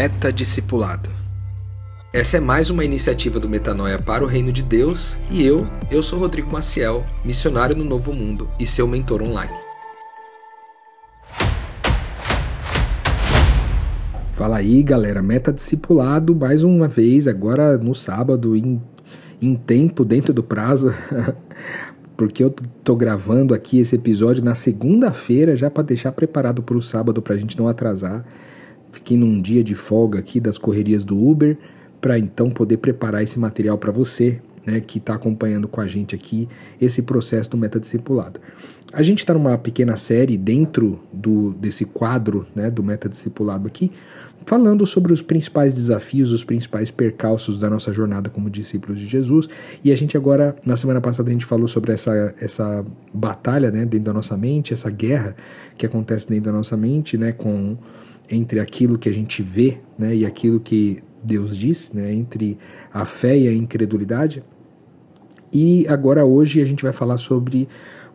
Meta Discipulado. Essa é mais uma iniciativa do Metanoia para o Reino de Deus e eu, eu sou Rodrigo Maciel, missionário no Novo Mundo e seu mentor online. Fala aí, galera, Meta Discipulado mais uma vez, agora no sábado, em, em tempo, dentro do prazo. porque eu tô gravando aqui esse episódio na segunda-feira já para deixar preparado para o sábado para a gente não atrasar. Fiquei num dia de folga aqui das correrias do Uber para então poder preparar esse material para você, né, que está acompanhando com a gente aqui esse processo do metadiscipulado. A gente está numa pequena série dentro do, desse quadro né, do metadiscipulado aqui, falando sobre os principais desafios, os principais percalços da nossa jornada como discípulos de Jesus. E a gente agora, na semana passada, a gente falou sobre essa, essa batalha né, dentro da nossa mente, essa guerra que acontece dentro da nossa mente, né, com entre aquilo que a gente vê né, e aquilo que Deus diz, né, entre a fé e a incredulidade. E agora hoje a gente vai falar sobre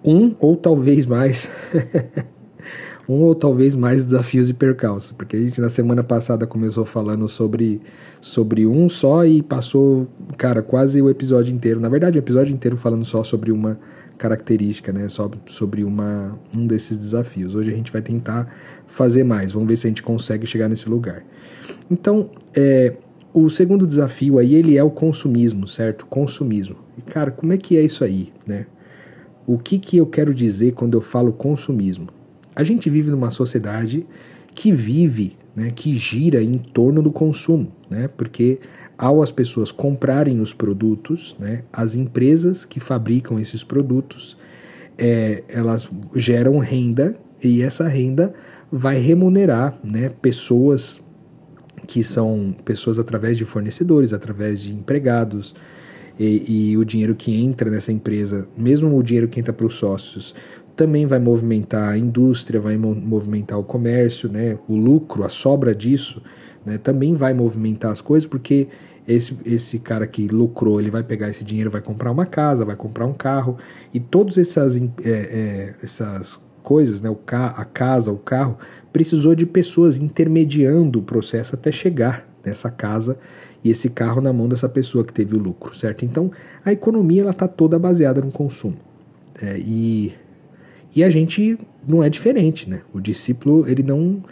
um ou talvez mais um ou talvez mais desafios e percalços, porque a gente na semana passada começou falando sobre, sobre um só e passou, cara, quase o episódio inteiro, na verdade o episódio inteiro falando só sobre uma característica, né, sobre uma, um desses desafios. Hoje a gente vai tentar fazer mais, vamos ver se a gente consegue chegar nesse lugar. Então, é, o segundo desafio aí, ele é o consumismo, certo? Consumismo. E, cara, como é que é isso aí, né? O que, que eu quero dizer quando eu falo consumismo? A gente vive numa sociedade que vive, né, que gira em torno do consumo, né, porque ao as pessoas comprarem os produtos, né, as empresas que fabricam esses produtos, é, elas geram renda e essa renda vai remunerar né, pessoas que são pessoas através de fornecedores, através de empregados, e, e, o dinheiro que entra nessa empresa, mesmo o dinheiro que entra para os sócios, também vai movimentar a indústria, vai movimentar o comércio, né? o lucro, a sobra disso, né? também vai movimentar as coisas, porque esse, esse cara que lucrou, ele vai pegar esse dinheiro, vai comprar uma casa, vai comprar um carro, e todas essas, é, é, essas coisas, né? o ca a casa, o carro, precisou de pessoas intermediando o processo até chegar nessa casa e esse carro na mão dessa pessoa que teve o lucro, certo? Então, a economia ela está toda baseada no consumo. É, e e a gente não é diferente, né? O discípulo, ele não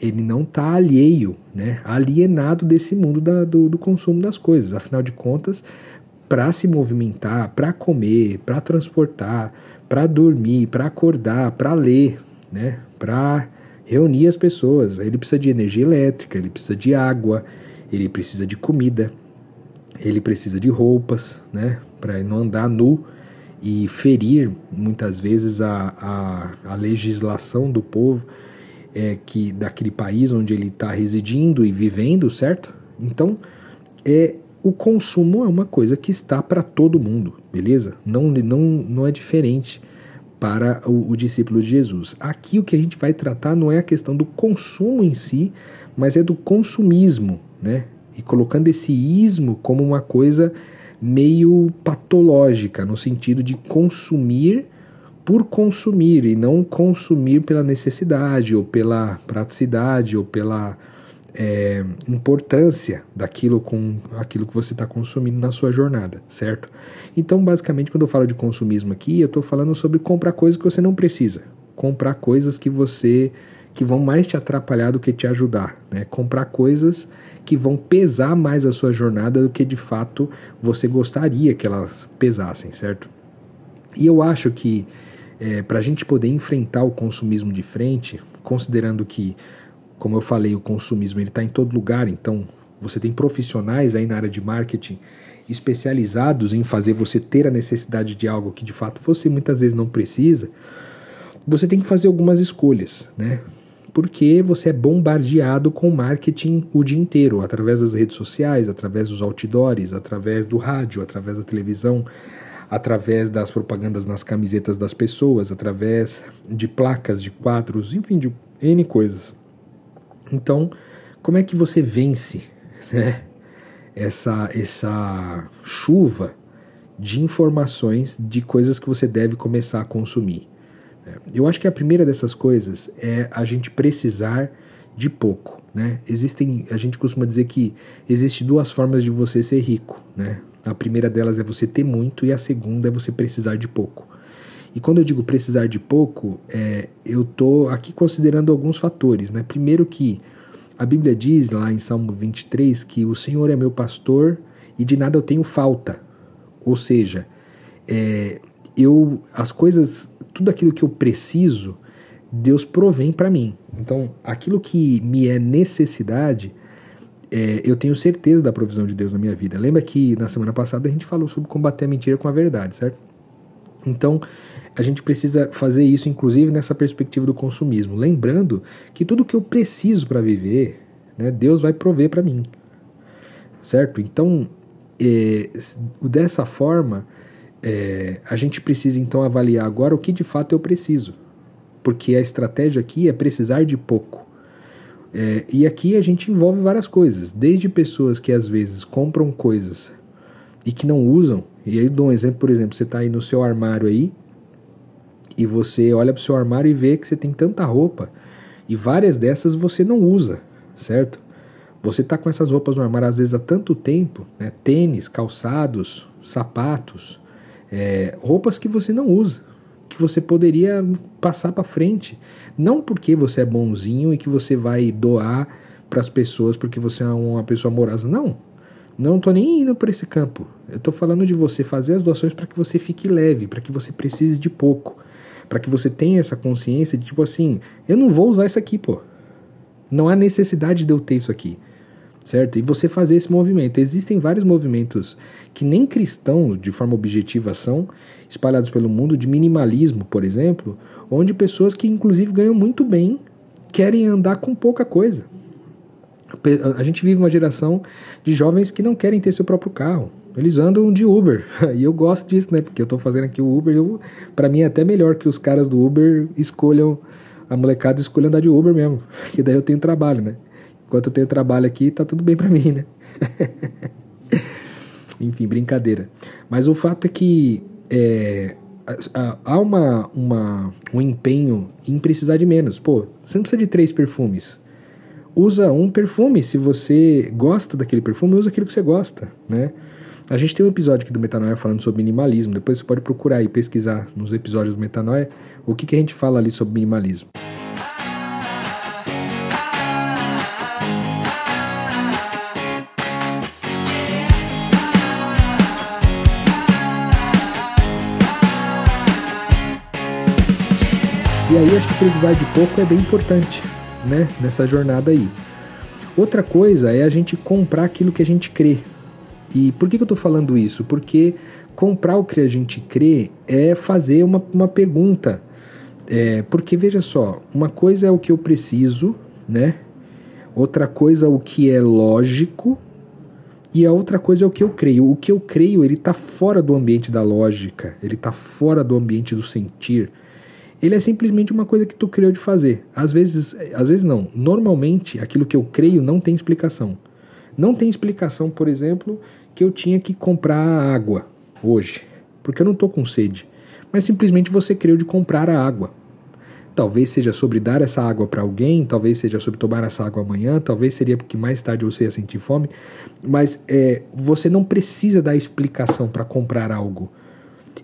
ele não está alheio, né? alienado desse mundo da, do, do consumo das coisas. Afinal de contas, para se movimentar, para comer, para transportar, para dormir, para acordar, para ler, né? para reunir as pessoas, ele precisa de energia elétrica, ele precisa de água, ele precisa de comida, ele precisa de roupas, né? para não andar nu e ferir muitas vezes a, a, a legislação do povo é, que daquele país onde ele está residindo e vivendo, certo? Então, é o consumo é uma coisa que está para todo mundo, beleza? Não, não, não é diferente para o, o, discípulo de Jesus. Aqui o que a gente vai tratar não é a questão do consumo em si, mas é do consumismo, né? E colocando esse ismo como uma coisa meio patológica, no sentido de consumir por consumir e não consumir pela necessidade ou pela praticidade ou pela é, importância daquilo com aquilo que você está consumindo na sua jornada, certo? Então, basicamente, quando eu falo de consumismo aqui, eu estou falando sobre comprar coisas que você não precisa, comprar coisas que você que vão mais te atrapalhar do que te ajudar, né? Comprar coisas que vão pesar mais a sua jornada do que de fato você gostaria que elas pesassem, certo? E eu acho que é, para a gente poder enfrentar o consumismo de frente, considerando que, como eu falei, o consumismo ele está em todo lugar, então você tem profissionais aí na área de marketing especializados em fazer você ter a necessidade de algo que de fato você muitas vezes não precisa, você tem que fazer algumas escolhas, né? porque você é bombardeado com marketing o dia inteiro, através das redes sociais, através dos outdoors, através do rádio, através da televisão, através das propagandas nas camisetas das pessoas, através de placas, de quadros, enfim, de N coisas. Então, como é que você vence né, essa, essa chuva de informações de coisas que você deve começar a consumir? Eu acho que a primeira dessas coisas é a gente precisar de pouco, né? Existem, a gente costuma dizer que existe duas formas de você ser rico, né? A primeira delas é você ter muito e a segunda é você precisar de pouco. E quando eu digo precisar de pouco, é, eu estou aqui considerando alguns fatores. Né? Primeiro que a Bíblia diz lá em Salmo 23 que o Senhor é meu pastor e de nada eu tenho falta. Ou seja, é, eu as coisas, tudo aquilo que eu preciso, Deus provém para mim. Então, aquilo que me é necessidade, é, eu tenho certeza da provisão de Deus na minha vida. Lembra que na semana passada a gente falou sobre combater a mentira com a verdade, certo? Então, a gente precisa fazer isso, inclusive, nessa perspectiva do consumismo. Lembrando que tudo que eu preciso para viver, né, Deus vai prover para mim. Certo? Então, é, dessa forma, é, a gente precisa então avaliar agora o que de fato eu preciso. Porque a estratégia aqui é precisar de pouco. É, e aqui a gente envolve várias coisas, desde pessoas que às vezes compram coisas e que não usam. E aí dou um exemplo, por exemplo, você está aí no seu armário aí, e você olha para o seu armário e vê que você tem tanta roupa e várias dessas você não usa, certo? Você está com essas roupas no armário às vezes há tanto tempo, né? tênis, calçados, sapatos, é, roupas que você não usa, que você poderia passar para frente, não porque você é bonzinho e que você vai doar para as pessoas porque você é uma pessoa amorosa, não. Não estou nem indo para esse campo. Eu estou falando de você fazer as doações para que você fique leve, para que você precise de pouco para que você tenha essa consciência de tipo assim, eu não vou usar isso aqui, pô. Não há necessidade de eu ter isso aqui. Certo? E você fazer esse movimento. Existem vários movimentos que nem cristãos, de forma objetiva, são espalhados pelo mundo, de minimalismo, por exemplo, onde pessoas que inclusive ganham muito bem querem andar com pouca coisa. A gente vive uma geração de jovens que não querem ter seu próprio carro. Eles andam de Uber. E eu gosto disso, né? Porque eu tô fazendo aqui o Uber. Pra mim é até melhor que os caras do Uber escolham, a molecada escolha andar de Uber mesmo. Que daí eu tenho trabalho, né? Enquanto eu tenho trabalho aqui, tá tudo bem pra mim, né? Enfim, brincadeira. Mas o fato é que é, há uma, uma, um empenho em precisar de menos. Pô, você não precisa de três perfumes. Usa um perfume. Se você gosta daquele perfume, usa aquilo que você gosta, né? A gente tem um episódio aqui do Metanoia falando sobre minimalismo. Depois você pode procurar e pesquisar nos episódios do Metanoia o que, que a gente fala ali sobre minimalismo. E aí acho que precisar de pouco é bem importante, né? Nessa jornada aí. Outra coisa é a gente comprar aquilo que a gente crê. E por que, que eu estou falando isso? Porque comprar o que a gente crê é fazer uma, uma pergunta. É, porque veja só, uma coisa é o que eu preciso, né? Outra coisa é o que é lógico e a outra coisa é o que eu creio. O que eu creio, ele está fora do ambiente da lógica, ele está fora do ambiente do sentir. Ele é simplesmente uma coisa que tu criou de fazer. Às vezes, às vezes não. Normalmente, aquilo que eu creio não tem explicação. Não tem explicação, por exemplo, que eu tinha que comprar água hoje, porque eu não estou com sede. Mas simplesmente você creu de comprar a água. Talvez seja sobre dar essa água para alguém, talvez seja sobre tomar essa água amanhã, talvez seria porque mais tarde você ia sentir fome, mas é, você não precisa dar explicação para comprar algo.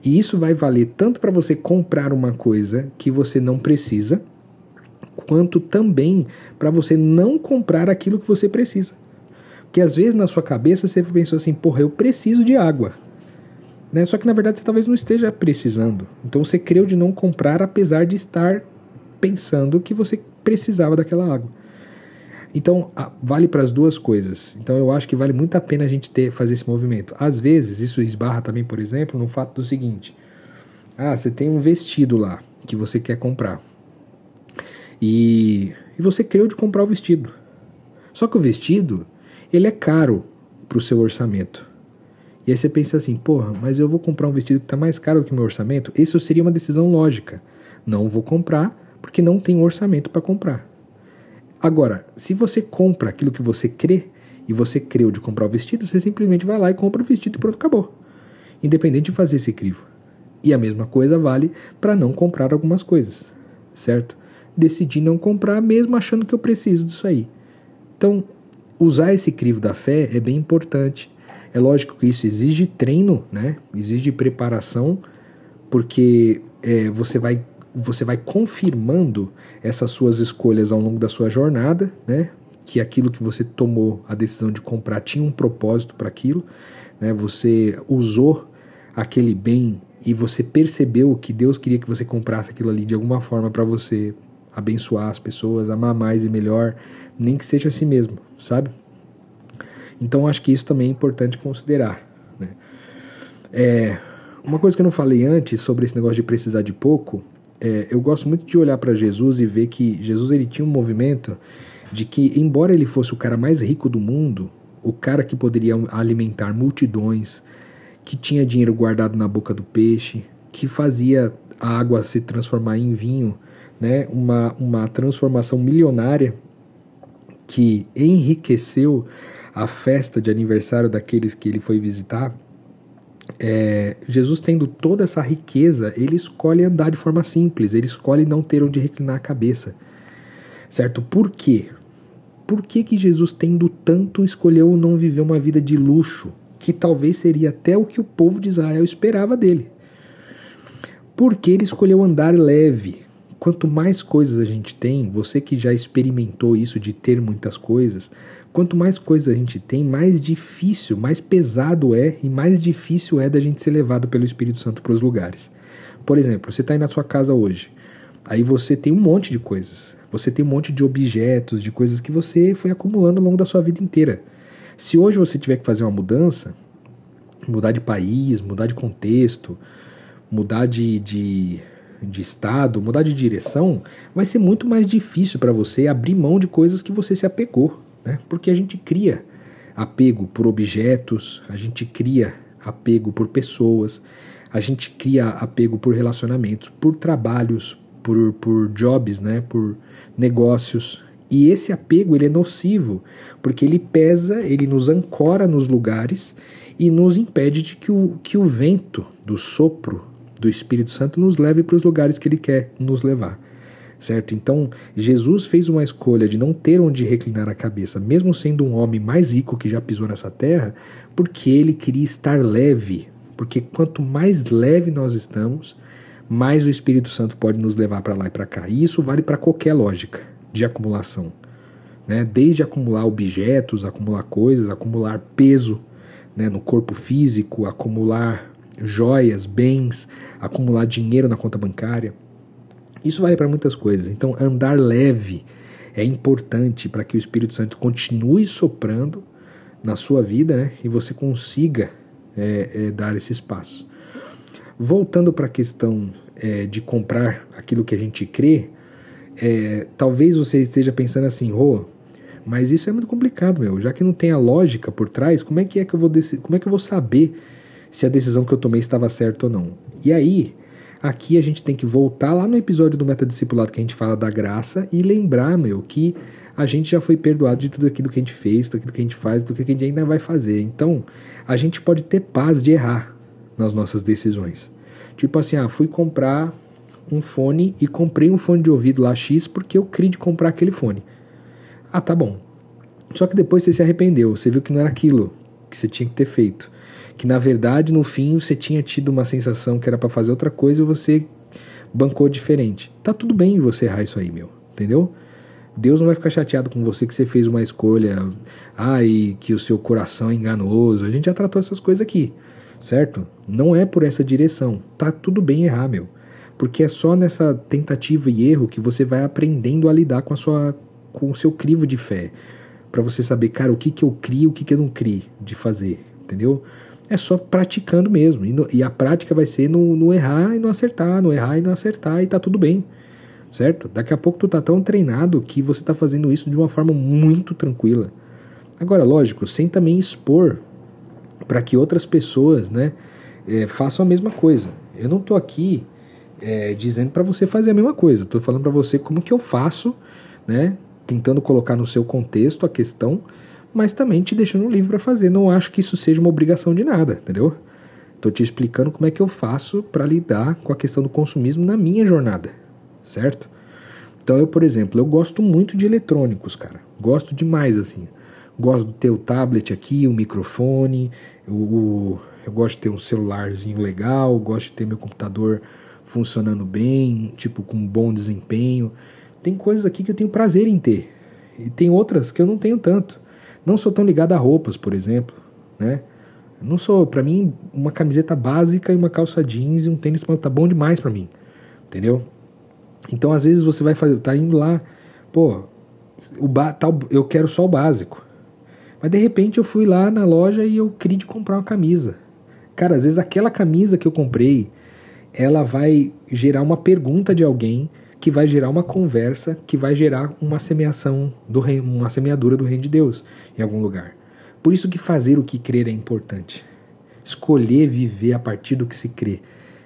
E isso vai valer tanto para você comprar uma coisa que você não precisa, quanto também para você não comprar aquilo que você precisa. Que às vezes na sua cabeça você pensou assim, porra, eu preciso de água. Né? Só que na verdade você talvez não esteja precisando. Então você creu de não comprar apesar de estar pensando que você precisava daquela água. Então vale para as duas coisas. Então eu acho que vale muito a pena a gente ter fazer esse movimento. Às vezes isso esbarra também, por exemplo, no fato do seguinte: ah, você tem um vestido lá que você quer comprar e, e você creu de comprar o vestido. Só que o vestido ele é caro para o seu orçamento. E aí você pensa assim, porra, mas eu vou comprar um vestido que está mais caro do que o meu orçamento? Isso seria uma decisão lógica. Não vou comprar porque não tenho orçamento para comprar. Agora, se você compra aquilo que você crê e você creu de comprar o vestido, você simplesmente vai lá e compra o vestido e pronto, acabou. Independente de fazer esse crivo. E a mesma coisa vale para não comprar algumas coisas, certo? Decidi não comprar mesmo achando que eu preciso disso aí. Então, usar esse crivo da fé é bem importante. É lógico que isso exige treino, né? Exige preparação, porque é, você vai você vai confirmando essas suas escolhas ao longo da sua jornada, né? Que aquilo que você tomou a decisão de comprar tinha um propósito para aquilo, né? Você usou aquele bem e você percebeu que Deus queria que você comprasse aquilo ali de alguma forma para você abençoar as pessoas, amar mais e melhor, nem que seja a si mesmo, sabe? Então acho que isso também é importante considerar. Né? É, uma coisa que eu não falei antes sobre esse negócio de precisar de pouco, é, eu gosto muito de olhar para Jesus e ver que Jesus ele tinha um movimento de que, embora ele fosse o cara mais rico do mundo, o cara que poderia alimentar multidões, que tinha dinheiro guardado na boca do peixe, que fazia a água se transformar em vinho, né? uma, uma transformação milionária que enriqueceu a festa de aniversário daqueles que ele foi visitar. É, Jesus tendo toda essa riqueza, ele escolhe andar de forma simples, ele escolhe não ter onde reclinar a cabeça. Certo? Por quê? Por que, que Jesus, tendo tanto, escolheu não viver uma vida de luxo, que talvez seria até o que o povo de Israel esperava dele? Porque ele escolheu andar leve. Quanto mais coisas a gente tem, você que já experimentou isso de ter muitas coisas, quanto mais coisas a gente tem, mais difícil, mais pesado é e mais difícil é da gente ser levado pelo Espírito Santo para os lugares. Por exemplo, você está aí na sua casa hoje, aí você tem um monte de coisas, você tem um monte de objetos, de coisas que você foi acumulando ao longo da sua vida inteira. Se hoje você tiver que fazer uma mudança, mudar de país, mudar de contexto, mudar de, de, de estado, mudar de direção, vai ser muito mais difícil para você abrir mão de coisas que você se apegou né? porque a gente cria apego por objetos, a gente cria apego por pessoas, a gente cria apego por relacionamentos, por trabalhos, por, por jobs, né? por negócios. E esse apego ele é nocivo, porque ele pesa, ele nos ancora nos lugares e nos impede de que o, que o vento do sopro do Espírito Santo nos leve para os lugares que ele quer nos levar certo? Então, Jesus fez uma escolha de não ter onde reclinar a cabeça, mesmo sendo um homem mais rico que já pisou nessa terra, porque ele queria estar leve. Porque quanto mais leve nós estamos, mais o Espírito Santo pode nos levar para lá e para cá. E isso vale para qualquer lógica de acumulação. Né? Desde acumular objetos, acumular coisas, acumular peso né, no corpo físico, acumular joias, bens, acumular dinheiro na conta bancária. Isso vale para muitas coisas. Então, andar leve é importante para que o Espírito Santo continue soprando na sua vida né, e você consiga é, é, dar esse espaço. Voltando para a questão é, de comprar aquilo que a gente crê, é, talvez você esteja pensando assim, Rô, mas isso é muito complicado, meu. Já que não tem a lógica por trás, como é que é que eu vou como é que eu vou saber se a decisão que eu tomei estava certa ou não? E aí, Aqui a gente tem que voltar lá no episódio do Metadiscipulado que a gente fala da graça e lembrar, meu, que a gente já foi perdoado de tudo aquilo que a gente fez, tudo aquilo que a gente faz, tudo aquilo que a gente ainda vai fazer. Então, a gente pode ter paz de errar nas nossas decisões. Tipo assim, ah, fui comprar um fone e comprei um fone de ouvido lá X porque eu queria de comprar aquele fone. Ah, tá bom. Só que depois você se arrependeu, você viu que não era aquilo que você tinha que ter feito que na verdade no fim você tinha tido uma sensação que era para fazer outra coisa e você bancou diferente. Tá tudo bem você errar isso aí, meu, entendeu? Deus não vai ficar chateado com você que você fez uma escolha, ai, que o seu coração é enganoso. A gente já tratou essas coisas aqui, certo? Não é por essa direção. Tá tudo bem errar, meu. Porque é só nessa tentativa e erro que você vai aprendendo a lidar com a sua com o seu crivo de fé, para você saber, cara, o que que eu crio, o que que eu não crio de fazer, entendeu? é só praticando mesmo. E, no, e a prática vai ser no, no, errar e não acertar, no errar e não acertar, e tá tudo bem. Certo? Daqui a pouco tu tá tão treinado que você tá fazendo isso de uma forma muito tranquila. Agora, lógico, sem também expor para que outras pessoas, né, é, façam a mesma coisa. Eu não tô aqui é, dizendo para você fazer a mesma coisa. Tô falando para você como que eu faço, né, tentando colocar no seu contexto a questão mas também te deixando livre para fazer. Não acho que isso seja uma obrigação de nada, entendeu? Tô te explicando como é que eu faço para lidar com a questão do consumismo na minha jornada, certo? Então eu, por exemplo, eu gosto muito de eletrônicos, cara. Gosto demais, assim. Gosto de ter o tablet aqui, o microfone, o, eu gosto de ter um celularzinho legal, gosto de ter meu computador funcionando bem, tipo, com bom desempenho. Tem coisas aqui que eu tenho prazer em ter. E tem outras que eu não tenho tanto. Não sou tão ligado a roupas, por exemplo, né? Não sou, para mim, uma camiseta básica e uma calça jeans e um tênis tá bom demais para mim. Entendeu? Então, às vezes você vai fazer, tá indo lá, pô, o tal, eu quero só o básico. Mas de repente eu fui lá na loja e eu queria comprar uma camisa. Cara, às vezes aquela camisa que eu comprei, ela vai gerar uma pergunta de alguém que vai gerar uma conversa, que vai gerar uma semeação do reino, uma semeadura do reino de Deus em algum lugar. Por isso que fazer o que crer é importante. Escolher viver a partir do que se crê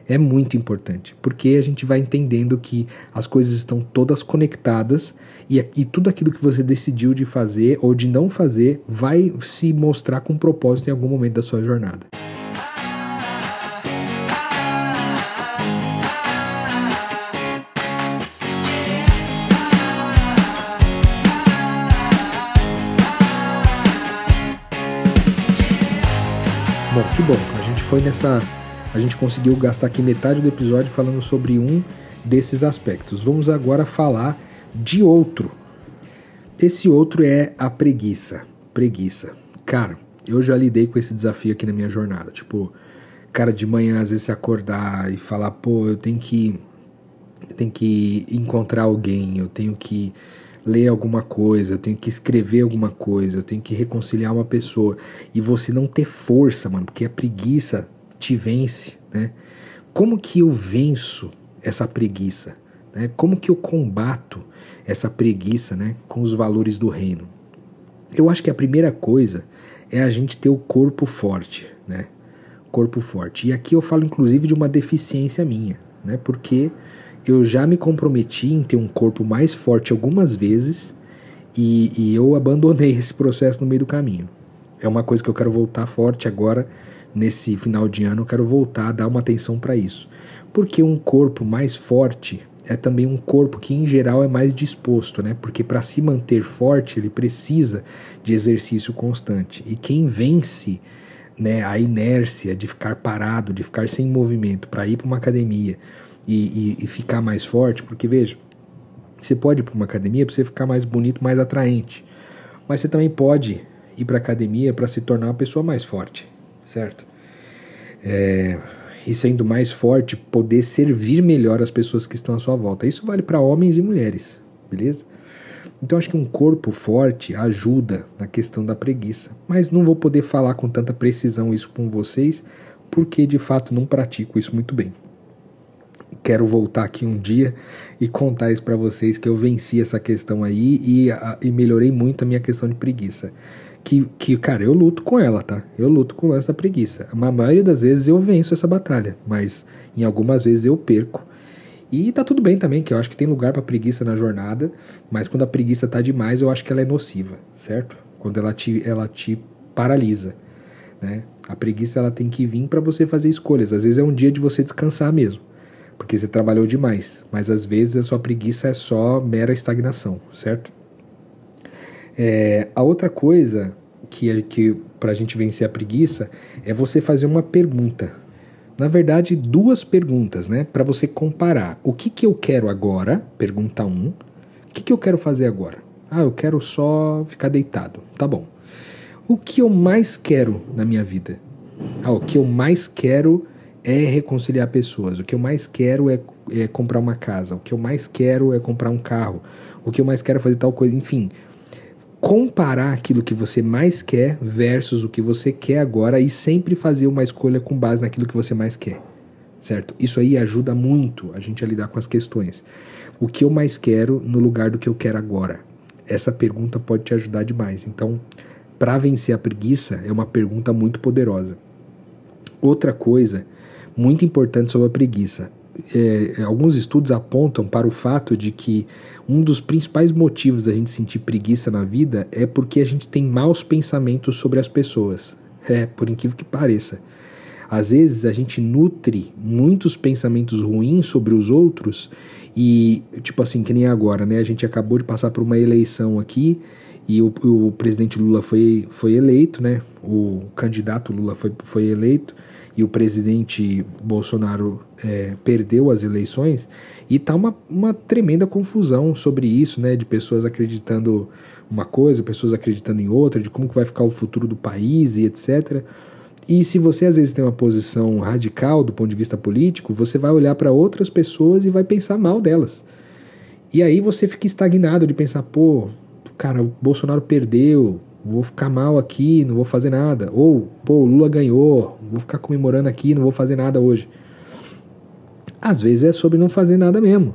é muito importante, porque a gente vai entendendo que as coisas estão todas conectadas e, e tudo aquilo que você decidiu de fazer ou de não fazer vai se mostrar com propósito em algum momento da sua jornada. Bom, que bom. A gente foi nessa. A gente conseguiu gastar aqui metade do episódio falando sobre um desses aspectos. Vamos agora falar de outro. Esse outro é a preguiça. Preguiça. Cara, eu já lidei com esse desafio aqui na minha jornada. Tipo, cara, de manhã às vezes acordar e falar, pô, eu tenho que. Eu tenho que encontrar alguém, eu tenho que ler alguma coisa, eu tenho que escrever alguma coisa, eu tenho que reconciliar uma pessoa e você não ter força, mano, porque a preguiça te vence, né? Como que eu venço essa preguiça? Né? Como que eu combato essa preguiça, né, com os valores do reino? Eu acho que a primeira coisa é a gente ter o corpo forte, né? Corpo forte. E aqui eu falo inclusive de uma deficiência minha, né? Porque eu já me comprometi em ter um corpo mais forte algumas vezes e, e, eu abandonei esse processo no meio do caminho. É uma coisa que eu quero voltar forte agora, nesse final de ano, eu quero voltar a dar uma atenção para isso. Porque um corpo mais forte é também um corpo que, em geral, é mais disposto, né? Porque para se manter forte, ele precisa de exercício constante. E quem vence né, a inércia de ficar parado, de ficar sem movimento, para ir para uma academia e, e, e ficar mais forte, porque veja, você pode ir para uma academia para você ficar mais bonito, mais atraente, mas você também pode ir para academia para se tornar uma pessoa mais forte, certo? É, e sendo mais forte, poder servir melhor as pessoas que estão à sua volta. Isso vale para homens e mulheres, beleza? Então acho que um corpo forte ajuda na questão da preguiça, mas não vou poder falar com tanta precisão isso com vocês, porque de fato não pratico isso muito bem quero voltar aqui um dia e contar isso para vocês que eu venci essa questão aí e, a, e melhorei muito a minha questão de preguiça. Que, que, cara, eu luto com ela, tá? Eu luto com essa preguiça. A maioria das vezes eu venço essa batalha, mas em algumas vezes eu perco. E tá tudo bem também, que eu acho que tem lugar para preguiça na jornada, mas quando a preguiça tá demais, eu acho que ela é nociva, certo? Quando ela te, ela te paralisa, né? A preguiça ela tem que vir para você fazer escolhas. Às vezes é um dia de você descansar mesmo porque você trabalhou demais, mas às vezes a sua preguiça é só mera estagnação, certo? É, a outra coisa que, é, que para a gente vencer a preguiça é você fazer uma pergunta. Na verdade, duas perguntas, né? Para você comparar o que, que eu quero agora, pergunta 1. Um, o que, que eu quero fazer agora? Ah, eu quero só ficar deitado. Tá bom. O que eu mais quero na minha vida? Ah, o que eu mais quero é reconciliar pessoas. O que eu mais quero é, é, comprar uma casa. O que eu mais quero é comprar um carro. O que eu mais quero é fazer tal coisa. Enfim, comparar aquilo que você mais quer versus o que você quer agora e sempre fazer uma escolha com base naquilo que você mais quer. Certo? Isso aí ajuda muito a gente a lidar com as questões. O que eu mais quero no lugar do que eu quero agora? Essa pergunta pode te ajudar demais. Então, para vencer a preguiça, é uma pergunta muito poderosa. Outra coisa muito importante sobre a preguiça. É, alguns estudos apontam para o fato de que um dos principais motivos da gente sentir preguiça na vida é porque a gente tem maus pensamentos sobre as pessoas. É, por incrível que pareça. Às vezes a gente nutre muitos pensamentos ruins sobre os outros E, tipo assim, que nem agora, né? A gente acabou de passar por uma eleição aqui e o, o presidente Lula foi, foi eleito, né? O candidato Lula foi, foi eleito e o presidente Bolsonaro é, perdeu as eleições. E tá uma, uma tremenda confusão sobre isso, né? De pessoas acreditando uma coisa, pessoas acreditando em outra, de como que vai ficar o futuro do país e etc. E se você às vezes tem uma posição radical do ponto de vista político, você vai olhar para outras pessoas e vai pensar mal delas. E aí você fica estagnado de pensar, pô, cara, o Bolsonaro perdeu, vou ficar mal aqui, não vou fazer nada. Ou, pô, Lula ganhou, vou ficar comemorando aqui, não vou fazer nada hoje. Às vezes é sobre não fazer nada mesmo.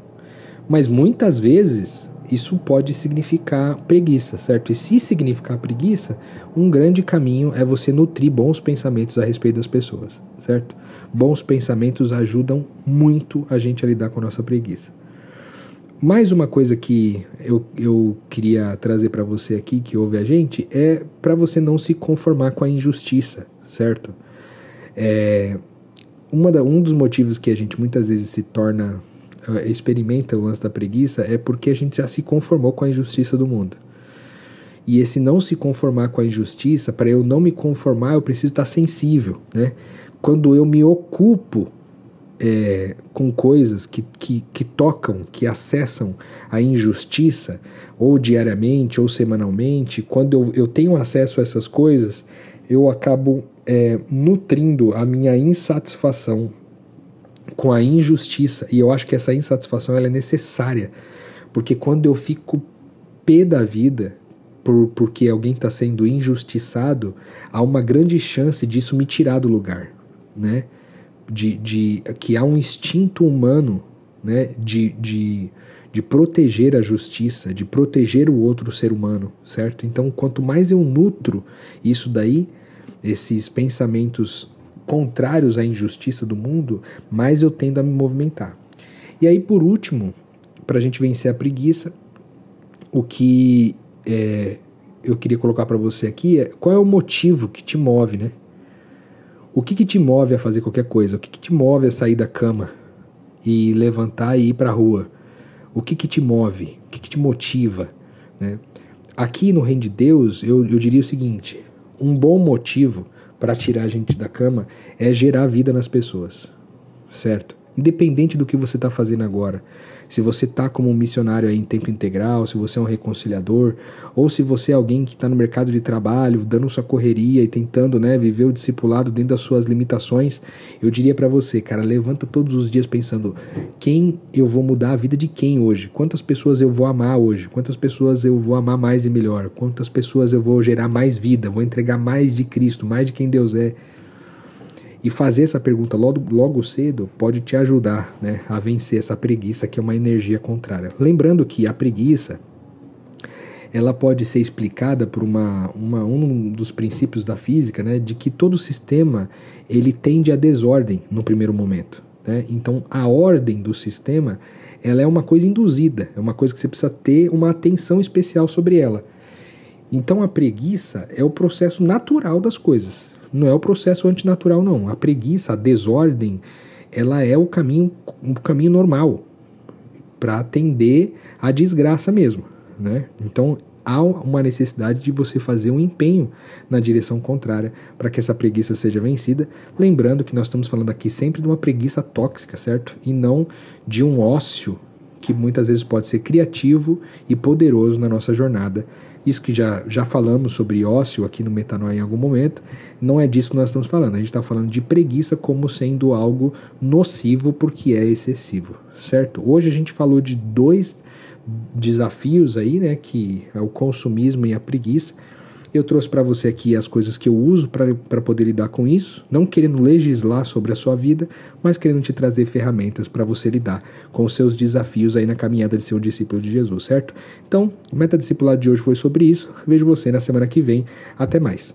Mas muitas vezes isso pode significar preguiça, certo? E se significar preguiça, um grande caminho é você nutrir bons pensamentos a respeito das pessoas, certo? Bons pensamentos ajudam muito a gente a lidar com a nossa preguiça. Mais uma coisa que eu, eu queria trazer para você aqui, que ouve a gente, é para você não se conformar com a injustiça, certo? É, uma da, um dos motivos que a gente muitas vezes se torna uh, experimenta o lance da preguiça é porque a gente já se conformou com a injustiça do mundo. E esse não se conformar com a injustiça, para eu não me conformar, eu preciso estar sensível, né? Quando eu me ocupo é, com coisas que, que, que tocam, que acessam a injustiça, ou diariamente, ou semanalmente, quando eu, eu tenho acesso a essas coisas, eu acabo é, nutrindo a minha insatisfação com a injustiça. E eu acho que essa insatisfação ela é necessária. Porque quando eu fico pé da vida por, porque alguém está sendo injustiçado, há uma grande chance disso me tirar do lugar. Né? De, de, que há um instinto humano né? de, de, de proteger a justiça, de proteger o outro ser humano, certo? Então, quanto mais eu nutro isso daí, esses pensamentos contrários à injustiça do mundo, mais eu tendo a me movimentar. E aí, por último, para a gente vencer a preguiça, o que é, eu queria colocar para você aqui é qual é o motivo que te move, né? O que, que te move a fazer qualquer coisa? O que, que te move a sair da cama e levantar e ir para a rua? O que, que te move? O que, que te motiva? Né? Aqui no Reino de Deus, eu, eu diria o seguinte: um bom motivo para tirar a gente da cama é gerar vida nas pessoas, certo? Independente do que você está fazendo agora, se você está como um missionário aí em tempo integral, se você é um reconciliador, ou se você é alguém que está no mercado de trabalho, dando sua correria e tentando né, viver o discipulado dentro das suas limitações, eu diria para você, cara, levanta todos os dias pensando quem eu vou mudar a vida de quem hoje, quantas pessoas eu vou amar hoje, quantas pessoas eu vou amar mais e melhor, quantas pessoas eu vou gerar mais vida, vou entregar mais de Cristo, mais de quem Deus é. E fazer essa pergunta logo, logo cedo pode te ajudar né, a vencer essa preguiça, que é uma energia contrária. Lembrando que a preguiça ela pode ser explicada por uma, uma, um dos princípios da física, né, de que todo sistema ele tende à desordem no primeiro momento. Né? Então, a ordem do sistema ela é uma coisa induzida, é uma coisa que você precisa ter uma atenção especial sobre ela. Então, a preguiça é o processo natural das coisas. Não é o processo antinatural, não. A preguiça, a desordem, ela é o caminho, o caminho normal para atender à desgraça mesmo, né? Então há uma necessidade de você fazer um empenho na direção contrária para que essa preguiça seja vencida. Lembrando que nós estamos falando aqui sempre de uma preguiça tóxica, certo? E não de um ócio que muitas vezes pode ser criativo e poderoso na nossa jornada isso que já, já falamos sobre ócio aqui no Metanoia em algum momento, não é disso que nós estamos falando. A gente está falando de preguiça como sendo algo nocivo porque é excessivo, certo? Hoje a gente falou de dois desafios aí, né, que é o consumismo e a preguiça. Eu trouxe para você aqui as coisas que eu uso para poder lidar com isso, não querendo legislar sobre a sua vida, mas querendo te trazer ferramentas para você lidar com os seus desafios aí na caminhada de ser um discípulo de Jesus, certo? Então, o meta discipulado de hoje foi sobre isso. Vejo você na semana que vem. Até mais.